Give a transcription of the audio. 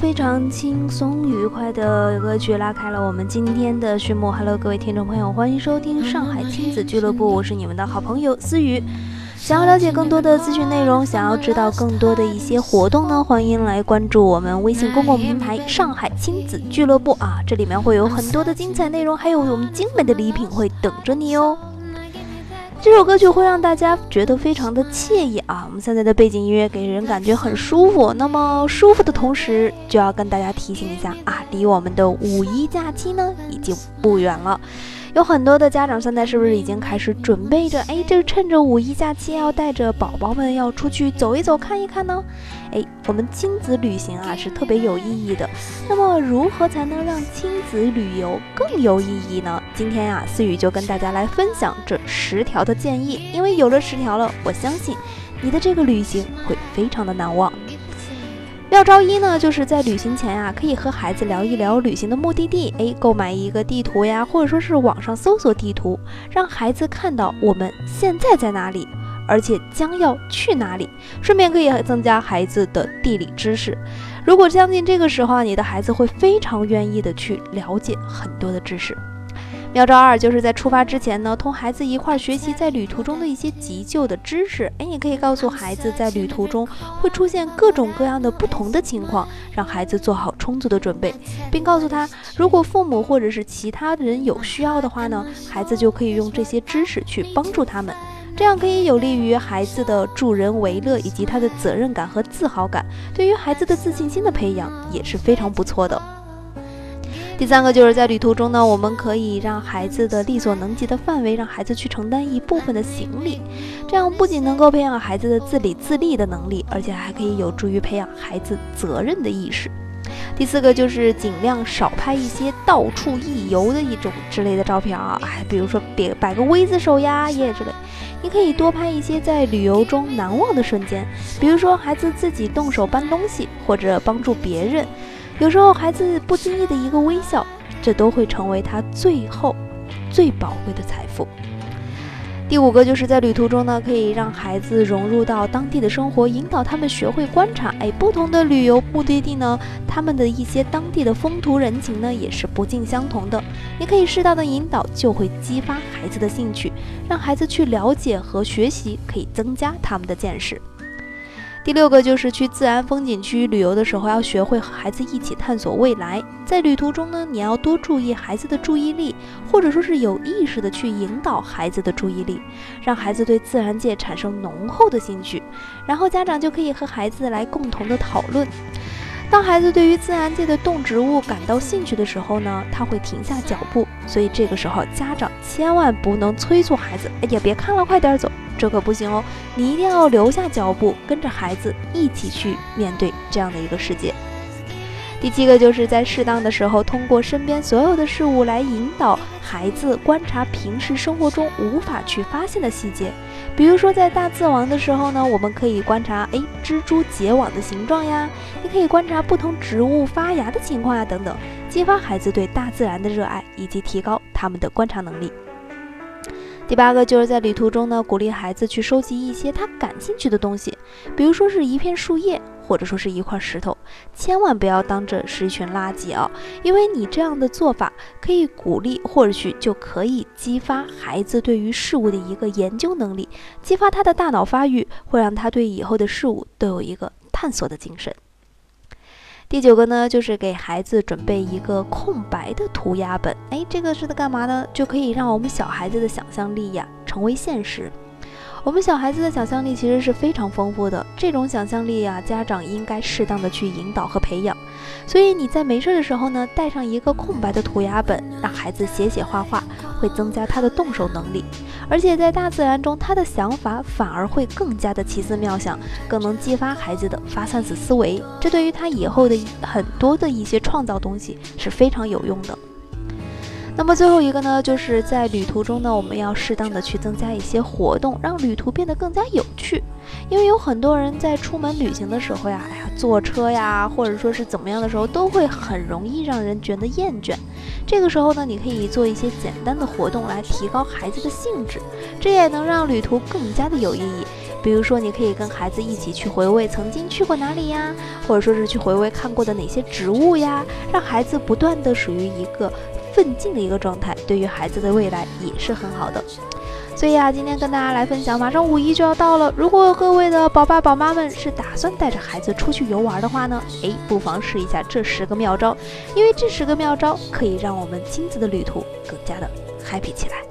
非常轻松愉快的歌曲拉开了我们今天的序幕。Hello，各位听众朋友，欢迎收听上海亲子俱乐部，我是你们的好朋友思雨。想要了解更多的资讯内容，想要知道更多的一些活动呢，欢迎来关注我们微信公共平台“上海亲子俱乐部”啊，这里面会有很多的精彩内容，还有我们精美的礼品会等着你哦。这首歌曲会让大家觉得非常的惬意啊！我们现在的背景音乐给人感觉很舒服。那么舒服的同时，就要跟大家提醒一下啊，离我们的五一假期呢已经不远了。有很多的家长现在是不是已经开始准备着？哎，就趁着五一假期要带着宝宝们要出去走一走、看一看呢？哎，我们亲子旅行啊是特别有意义的。那么如何才能让亲子旅游更有意义呢？今天呀，思雨就跟大家来分享这十条的建议。因为有了十条了，我相信你的这个旅行会非常的难忘。妙招一呢，就是在旅行前啊，可以和孩子聊一聊旅行的目的地，哎，购买一个地图呀，或者说是网上搜索地图，让孩子看到我们现在在哪里，而且将要去哪里，顺便可以增加孩子的地理知识。如果将近这个时候啊，你的孩子会非常愿意的去了解很多的知识。妙招二就是在出发之前呢，同孩子一块学习在旅途中的一些急救的知识。哎，你可以告诉孩子，在旅途中会出现各种各样的不同的情况，让孩子做好充足的准备，并告诉他，如果父母或者是其他人有需要的话呢，孩子就可以用这些知识去帮助他们。这样可以有利于孩子的助人为乐以及他的责任感和自豪感，对于孩子的自信心的培养也是非常不错的。第三个就是在旅途中呢，我们可以让孩子的力所能及的范围，让孩子去承担一部分的行李，这样不仅能够培养孩子的自理自立的能力，而且还可以有助于培养孩子责任的意识。第四个就是尽量少拍一些到处一游的一种之类的照片啊，哎，比如说别摆个 V 字手呀耶之类，你可以多拍一些在旅游中难忘的瞬间，比如说孩子自己动手搬东西，或者帮助别人。有时候孩子不经意的一个微笑，这都会成为他最后最宝贵的财富。第五个就是在旅途中呢，可以让孩子融入到当地的生活，引导他们学会观察。哎，不同的旅游目的地呢，他们的一些当地的风土人情呢，也是不尽相同的。你可以适当的引导，就会激发孩子的兴趣，让孩子去了解和学习，可以增加他们的见识。第六个就是去自然风景区旅游的时候，要学会和孩子一起探索未来。在旅途中呢，你要多注意孩子的注意力，或者说是有意识的去引导孩子的注意力，让孩子对自然界产生浓厚的兴趣。然后家长就可以和孩子来共同的讨论。当孩子对于自然界的动植物感到兴趣的时候呢，他会停下脚步。所以这个时候，家长千万不能催促孩子：“哎呀，别看了，快点走。”这可不行哦，你一定要留下脚步，跟着孩子一起去面对这样的一个世界。第七个就是在适当的时候，通过身边所有的事物来引导孩子观察平时生活中无法去发现的细节。比如说在大自然的时候呢，我们可以观察哎蜘蛛结网的形状呀，你可以观察不同植物发芽的情况呀等等，激发孩子对大自然的热爱，以及提高他们的观察能力。第八个就是在旅途中呢，鼓励孩子去收集一些他感兴趣的东西，比如说是一片树叶，或者说是一块石头，千万不要当着是一群垃圾啊！因为你这样的做法可以鼓励，或许就可以激发孩子对于事物的一个研究能力，激发他的大脑发育，会让他对以后的事物都有一个探索的精神。第九个呢，就是给孩子准备一个空白的涂鸦本。哎，这个是在干嘛呢？就可以让我们小孩子的想象力呀成为现实。我们小孩子的想象力其实是非常丰富的，这种想象力啊，家长应该适当的去引导和培养。所以你在没事的时候呢，带上一个空白的涂鸦本，让孩子写写画画，会增加他的动手能力。而且在大自然中，他的想法反而会更加的奇思妙想，更能激发孩子的发散思维。这对于他以后的很多的一些创造东西是非常有用的。那么最后一个呢，就是在旅途中呢，我们要适当的去增加一些活动，让旅途变得更加有趣。因为有很多人在出门旅行的时候呀，哎呀，坐车呀，或者说是怎么样的时候，都会很容易让人觉得厌倦。这个时候呢，你可以做一些简单的活动来提高孩子的兴致，这也能让旅途更加的有意义。比如说，你可以跟孩子一起去回味曾经去过哪里呀，或者说是去回味看过的哪些植物呀，让孩子不断的属于一个奋进的一个状态，对于孩子的未来也是很好的。所以啊，今天跟大家来分享，马上五一就要到了，如果各位的宝爸宝妈们是打算带着孩子出去游玩的话呢，哎，不妨试一下这十个妙招，因为这十个妙招可以让我们亲子的旅途更加的 happy 起来。